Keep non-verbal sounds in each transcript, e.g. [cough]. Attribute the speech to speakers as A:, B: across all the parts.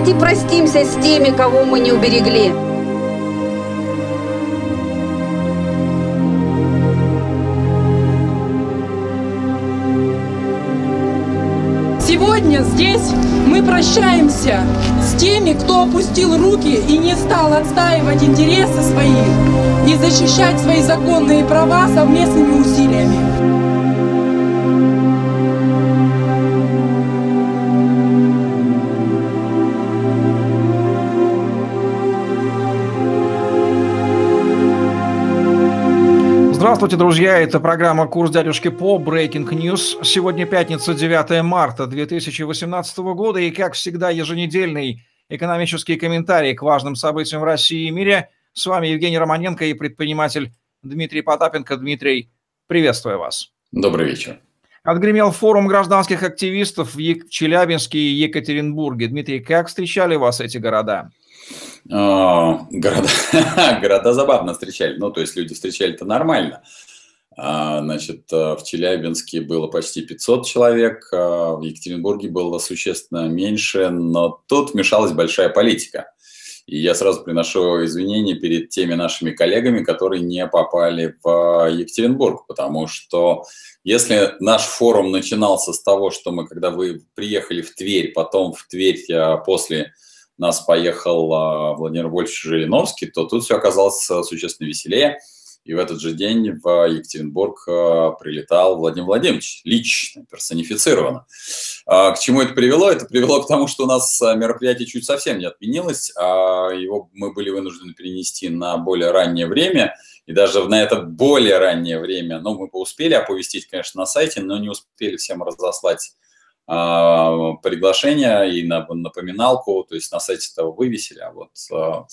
A: Давайте простимся с теми, кого мы не уберегли.
B: Сегодня здесь мы прощаемся с теми, кто опустил руки и не стал отстаивать интересы свои и защищать свои законные права совместными усилиями.
C: Здравствуйте, друзья! Это программа «Курс дядюшки по Breaking News». Сегодня пятница, 9 марта 2018 года. И, как всегда, еженедельный экономический комментарий к важным событиям в России и мире. С вами Евгений Романенко и предприниматель Дмитрий Потапенко. Дмитрий, приветствую вас.
D: Добрый вечер.
C: Отгремел форум гражданских активистов в Челябинске и Екатеринбурге. Дмитрий, как встречали вас эти города?
D: А, города, [laughs] города забавно встречали. Ну, то есть люди встречали-то нормально. А, значит, э, в Челябинске было почти 500 человек, а в Екатеринбурге было существенно меньше, но тут вмешалась большая политика. И я сразу приношу извинения перед теми нашими коллегами, которые не попали в Екатеринбург, потому что если наш форум начинался с того, что мы, когда вы приехали в Тверь, потом в Тверь после нас поехал а, Владимир Вольфович Жириновский, то тут все оказалось а, существенно веселее. И в этот же день в Екатеринбург а, прилетал Владимир Владимирович, лично, персонифицированно. К чему это привело? Это привело к тому, что у нас мероприятие чуть совсем не отменилось, а его мы были вынуждены перенести на более раннее время. И даже на это более раннее время, ну, мы успели оповестить, конечно, на сайте, но не успели всем разослать а, приглашение и на напоминалку, то есть на сайте этого вывесили, а вот а,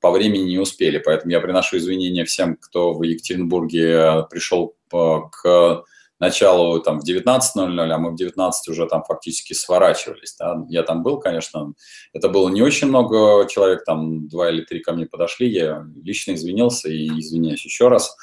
D: по времени не успели. Поэтому я приношу извинения всем, кто в Екатеринбурге пришел к началу там в 19.00, а мы в 19 уже там фактически сворачивались. Да. Я там был, конечно, это было не очень много человек, там два или три ко мне подошли, я лично извинился и извиняюсь еще раз.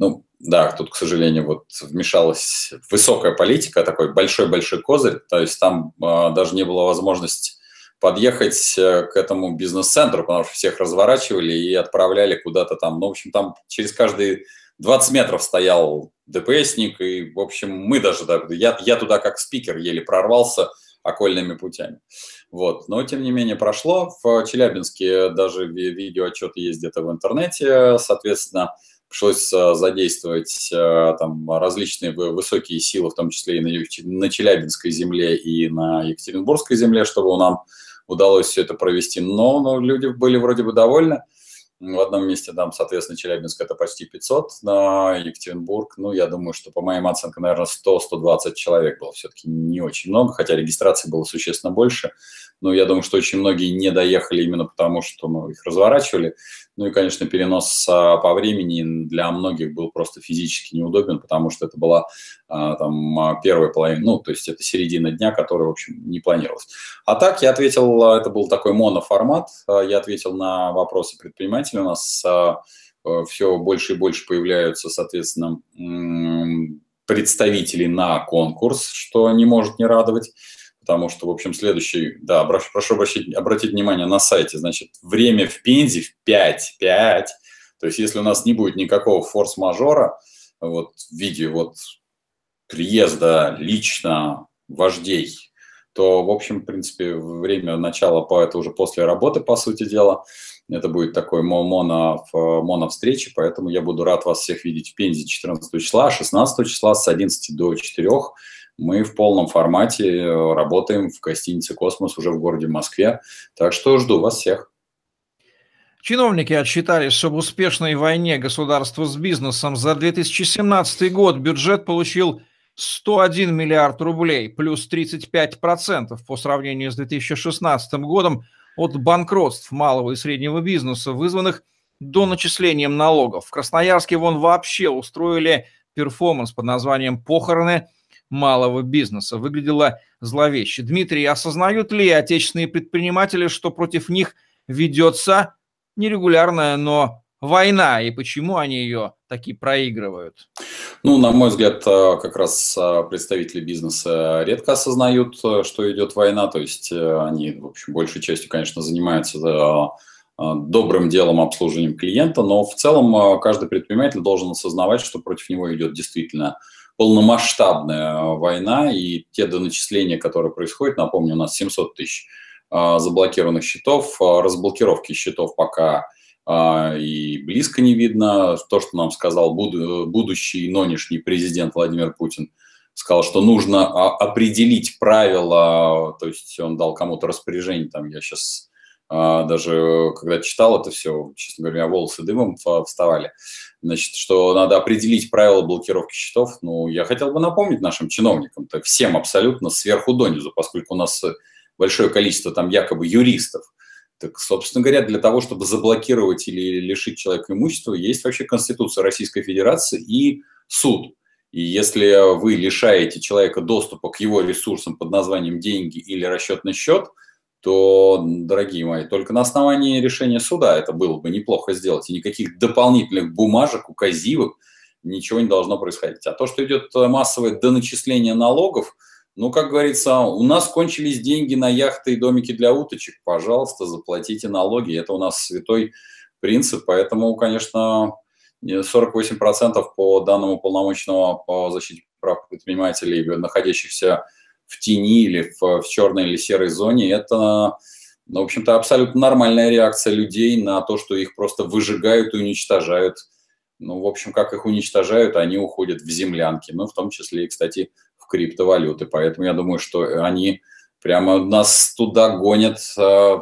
D: Ну, да, тут, к сожалению, вот вмешалась высокая политика, такой большой-большой козырь, то есть там э, даже не было возможности подъехать э, к этому бизнес-центру, потому что всех разворачивали и отправляли куда-то там. Ну, в общем, там через каждые 20 метров стоял ДПСник, и, в общем, мы даже, я, я туда как спикер еле прорвался окольными путями. Вот. Но, тем не менее, прошло. В Челябинске даже видеоотчеты есть где-то в интернете, соответственно, пришлось э, задействовать э, там различные высокие силы, в том числе и на, Челябинской земле, и на Екатеринбургской земле, чтобы нам удалось все это провести. Но, но люди были вроде бы довольны. В одном месте там, соответственно, Челябинск это почти 500, на Екатеринбург, ну, я думаю, что по моим оценкам, наверное, 100-120 человек было все-таки не очень много, хотя регистрации было существенно больше. Но я думаю, что очень многие не доехали именно потому, что ну, их разворачивали. Ну и, конечно, перенос а, по времени для многих был просто физически неудобен, потому что это была а, там а, первая половина, ну, то есть это середина дня, которая, в общем, не планировалась. А так я ответил, это был такой моноформат, я ответил на вопросы предпринимателей. У нас все больше и больше появляются, соответственно, представителей на конкурс, что не может не радовать потому что, в общем, следующий, да, прошу обратить, обратить внимание на сайте, значит, время в Пензе в 5, 5, то есть если у нас не будет никакого форс-мажора, вот в виде вот приезда лично вождей, то, в общем, в принципе, время начала по уже после работы, по сути дела. Это будет такой моно, моно встречи, поэтому я буду рад вас всех видеть в Пензе 14 числа, 16 числа с 11 до 4 мы в полном формате э, работаем в гостинице «Космос» уже в городе Москве. Так что жду вас всех.
C: Чиновники отсчитались, что в успешной войне государства с бизнесом за 2017 год бюджет получил 101 миллиард рублей, плюс 35% по сравнению с 2016 годом от банкротств малого и среднего бизнеса, вызванных до начислением налогов. В Красноярске вон вообще устроили перформанс под названием «Похороны малого бизнеса. Выглядело зловеще. Дмитрий, осознают ли отечественные предприниматели, что против них ведется нерегулярная, но война, и почему они ее такие проигрывают?
D: Ну, на мой взгляд, э, как раз э, представители бизнеса редко осознают, э, что идет война, то есть они, в общем, большей частью, конечно, занимаются добрым делом обслуживанием клиента, но в целом каждый предприниматель должен осознавать, что против него идет действительно полномасштабная война, и те доначисления, которые происходят, напомню, у нас 700 тысяч заблокированных счетов, разблокировки счетов пока а, и близко не видно. То, что нам сказал будущий нынешний президент Владимир Путин, сказал, что нужно а, определить правила, то есть он дал кому-то распоряжение, там я сейчас а, даже когда читал это все, честно говоря, волосы дымом вставали, значит, что надо определить правила блокировки счетов. Ну, я хотел бы напомнить нашим чиновникам, то всем абсолютно сверху донизу, поскольку у нас большое количество там якобы юристов, так, собственно говоря, для того, чтобы заблокировать или лишить человека имущества, есть вообще Конституция Российской Федерации и суд. И если вы лишаете человека доступа к его ресурсам под названием деньги или расчетный счет, то, дорогие мои, только на основании решения суда это было бы неплохо сделать. И никаких дополнительных бумажек, указивок, ничего не должно происходить. А то, что идет массовое доначисление налогов – ну, как говорится, у нас кончились деньги на яхты и домики для уточек. Пожалуйста, заплатите налоги. Это у нас святой принцип. Поэтому, конечно, 48% по данным уполномоченного по защите прав предпринимателей, находящихся тени или в, в черной или серой зоне, это, ну, в общем-то, абсолютно нормальная реакция людей на то, что их просто выжигают и уничтожают. Ну, в общем, как их уничтожают, они уходят в землянки. Ну, в том числе и, кстати, криптовалюты. Поэтому я думаю, что они прямо нас туда гонят э,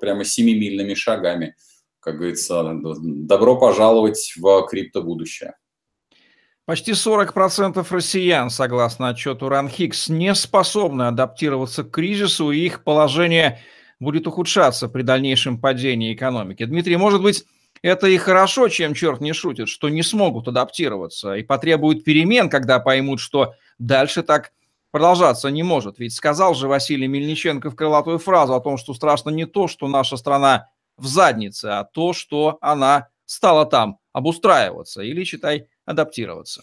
D: прямо семимильными шагами. Как говорится, добро пожаловать в криптобудущее.
C: Почти 40% россиян, согласно отчету РАНХИКС, не способны адаптироваться к кризису, и их положение будет ухудшаться при дальнейшем падении экономики. Дмитрий, может быть, это и хорошо, чем черт не шутит, что не смогут адаптироваться и потребуют перемен, когда поймут, что дальше так продолжаться не может. Ведь сказал же Василий Мельниченко в крылатую фразу о том, что страшно не то, что наша страна в заднице, а то, что она стала там обустраиваться или, читай, адаптироваться.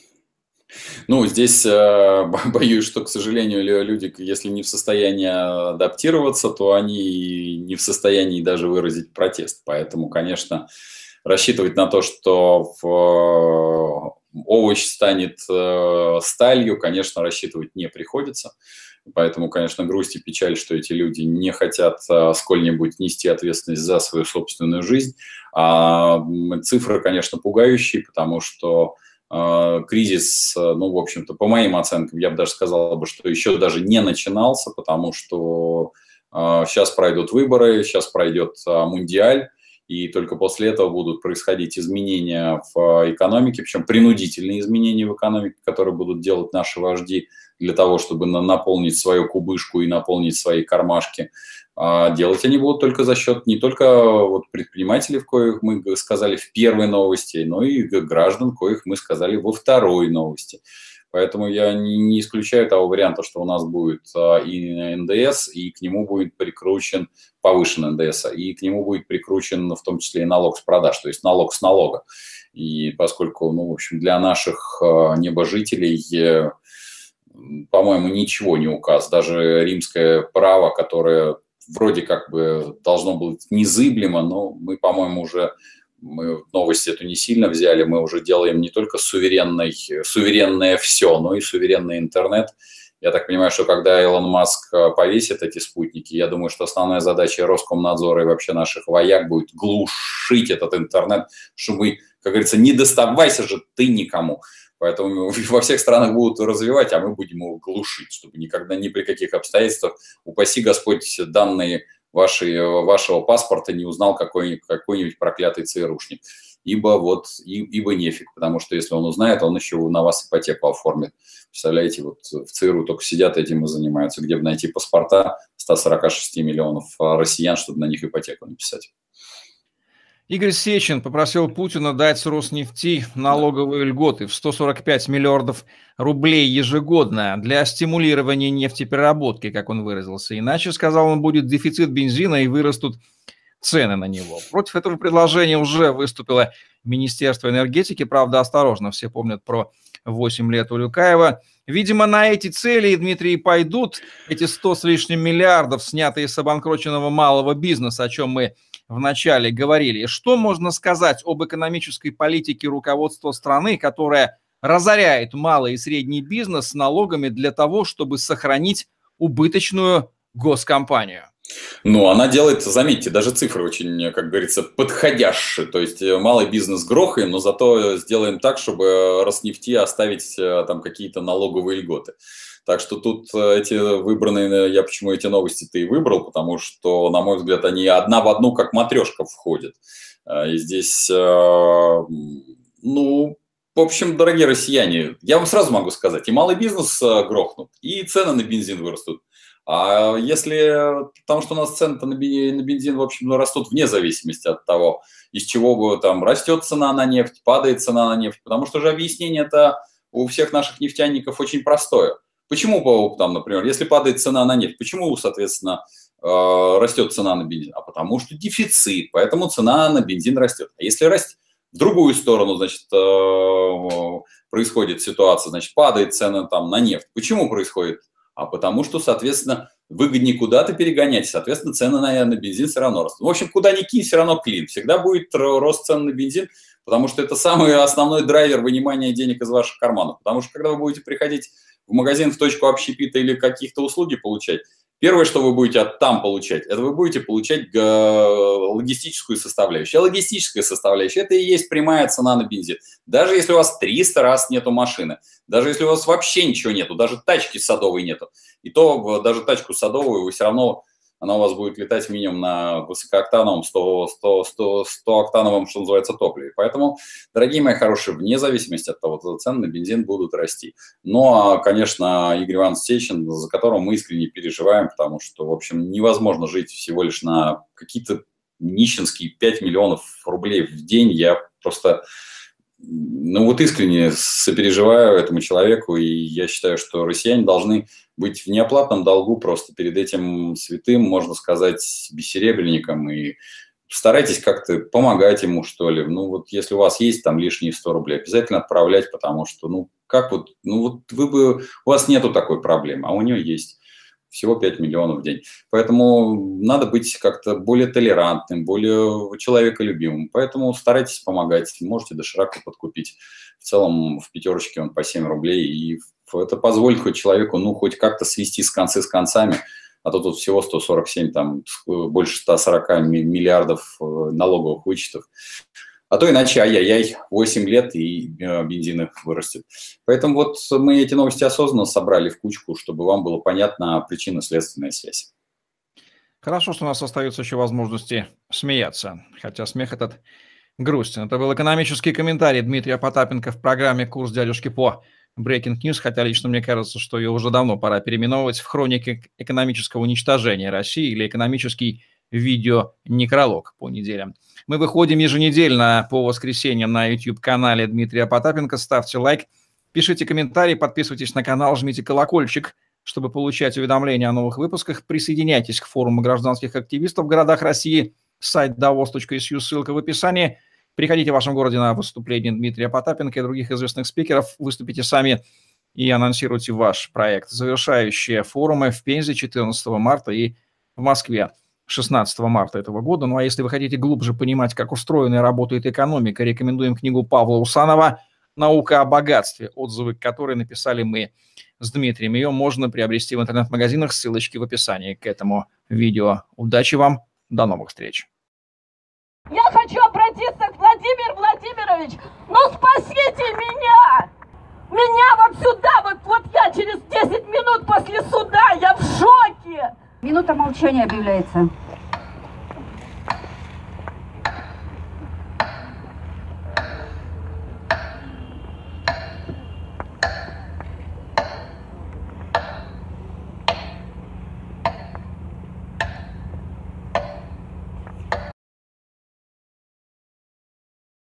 D: Ну, здесь э, [laughs] боюсь, что, к сожалению, люди, если не в состоянии адаптироваться, то они не в состоянии даже выразить протест. Поэтому, конечно, рассчитывать на то, что в овощ станет э, сталью, конечно, рассчитывать не приходится. Поэтому, конечно, грусть и печаль, что эти люди не хотят э, сколь-нибудь нести ответственность за свою собственную жизнь. А цифры, конечно, пугающие, потому что э, кризис, ну, в общем-то, по моим оценкам, я бы даже сказал бы, что еще даже не начинался, потому что сейчас пройдут выборы, сейчас пройдет мундиаль, и только после этого будут происходить изменения в экономике, причем принудительные изменения в экономике, которые будут делать наши вожди для того, чтобы наполнить свою кубышку и наполнить свои кармашки. А делать они будут только за счет не только вот предпринимателей, в коих мы сказали в первой новости, но и граждан, коих мы сказали во второй новости. Поэтому я не, исключаю того варианта, что у нас будет а, и НДС, и к нему будет прикручен повышенный НДС, и к нему будет прикручен в том числе и налог с продаж, то есть налог с налога. И поскольку, ну, в общем, для наших а, небожителей, э, по-моему, ничего не указ. Даже римское право, которое вроде как бы должно быть незыблемо, но мы, по-моему, уже мы новость эту не сильно взяли, мы уже делаем не только суверенный, суверенное все, но и суверенный интернет. Я так понимаю, что когда Илон Маск э, повесит эти спутники, я думаю, что основная задача Роскомнадзора и вообще наших вояк будет глушить этот интернет, чтобы, как говорится, не доставайся же ты никому. Поэтому [laughs] во всех странах будут развивать, а мы будем его глушить, чтобы никогда ни при каких обстоятельствах, упаси Господь, данные вашей, вашего паспорта не узнал какой-нибудь, какой проклятый ЦРУшник. Ибо вот, и, ибо нефиг, потому что если он узнает, он еще на вас ипотеку оформит. Представляете, вот в ЦРУ только сидят этим и занимаются, где бы найти паспорта 146 миллионов россиян, чтобы на них ипотеку написать.
C: Игорь Сечин попросил Путина дать Роснефти налоговые льготы в 145 миллиардов рублей ежегодно для стимулирования нефтепереработки, как он выразился. Иначе, сказал он, будет дефицит бензина и вырастут цены на него. Против этого предложения уже выступило Министерство энергетики, правда, осторожно, все помнят про 8 лет Улюкаева. Видимо, на эти цели, Дмитрий, пойдут эти 100 с лишним миллиардов, снятые с обанкроченного малого бизнеса, о чем мы вначале говорили. Что можно сказать об экономической политике руководства страны, которая разоряет малый и средний бизнес налогами для того, чтобы сохранить убыточную госкомпанию?
D: Ну, она делает, заметьте, даже цифры очень, как говорится, подходящие. То есть э, малый бизнес грохаем, но зато сделаем так, чтобы Роснефти оставить э, там какие-то налоговые льготы. Так что тут э, эти выбранные, я почему эти новости-то и выбрал, потому что, на мой взгляд, они одна в одну, как матрешка входят. И здесь, ну, в общем, дорогие россияне, я вам сразу могу сказать, и малый бизнес грохнут, и цены на бензин вырастут. А если, потому что у нас цены на бензин, в общем, растут вне зависимости от того, из чего там растет цена на нефть, падает цена на нефть, потому что же объяснение это у всех наших нефтяников очень простое. Почему, там, например, если падает цена на нефть, почему, соответственно, э, растет цена на бензин? А потому что дефицит, поэтому цена на бензин растет. А если растет в другую сторону, значит, э, происходит ситуация, значит, падает цена там на нефть. Почему происходит а потому что, соответственно, выгоднее куда-то перегонять, соответственно, цены на, на бензин все равно растут. В общем, куда ни кинь, все равно клин. Всегда будет рост цен на бензин, потому что это самый [laughs] основной драйвер вынимания денег из ваших карманов. Потому что когда вы будете приходить в магазин в точку общепита или каких-то услуги получать, Первое, что вы будете там получать, это вы будете получать логистическую составляющую. А логистическая составляющая – это и есть прямая цена на бензин. Даже если у вас 300 раз нету машины, даже если у вас вообще ничего нету, даже тачки садовой нету, и то даже тачку садовую вы все равно она у вас будет летать минимум на высокооктановом 100, 100, 100, 100 октановом, что называется, топливе. Поэтому, дорогие мои хорошие, вне зависимости от того, цены на бензин будут расти. Но, конечно, Игорь Иванович Сечин, за которого мы искренне переживаем, потому что, в общем, невозможно жить всего лишь на какие-то нищенские 5 миллионов рублей в день. Я просто ну вот искренне сопереживаю этому человеку, и я считаю, что россияне должны быть в неоплатном долгу просто перед этим святым, можно сказать, бессеребренником, и старайтесь как-то помогать ему, что ли. Ну вот если у вас есть там лишние 100 рублей, обязательно отправлять, потому что, ну как вот, ну вот вы бы, у вас нету такой проблемы, а у нее есть всего 5 миллионов в день. Поэтому надо быть как-то более толерантным, более человеколюбимым. Поэтому старайтесь помогать. Можете доширака подкупить. В целом в пятерочке он по 7 рублей. И это позволит хоть человеку, ну, хоть как-то свести с концы с концами. А то тут всего 147, там больше 140 миллиардов э, налоговых вычетов. А то иначе, ай-яй-яй, 8 лет и э, бензин вырастет. Поэтому вот мы эти новости осознанно собрали в кучку, чтобы вам было понятна причинно-следственная связь.
C: Хорошо, что у нас остаются еще возможности смеяться, хотя смех этот грустен. Это был экономический комментарий Дмитрия Потапенко в программе «Курс дядюшки по Breaking News», хотя лично мне кажется, что ее уже давно пора переименовывать в хронике экономического уничтожения России или экономический видео-некролог по неделям. Мы выходим еженедельно по воскресеньям на YouTube-канале Дмитрия Потапенко. Ставьте лайк, пишите комментарии, подписывайтесь на канал, жмите колокольчик, чтобы получать уведомления о новых выпусках. Присоединяйтесь к форуму гражданских активистов в городах России. Сайт davos.su, ссылка в описании. Приходите в вашем городе на выступление Дмитрия Потапенко и других известных спикеров. Выступите сами и анонсируйте ваш проект. Завершающие форумы в Пензе 14 марта и в Москве 16 марта этого года. Ну а если вы хотите глубже понимать, как устроена и работает экономика, рекомендуем книгу Павла Усанова «Наука о богатстве», отзывы которой написали мы с Дмитрием. Ее можно приобрести в интернет-магазинах, ссылочки в описании к этому видео. Удачи вам, до новых встреч!
E: Я хочу обратиться к Владимиру Владимирович, ну спасите меня! Меня вот сюда, вот, вот я через 10 минут после суда, я в шоке!
A: Минута молчания объявляется.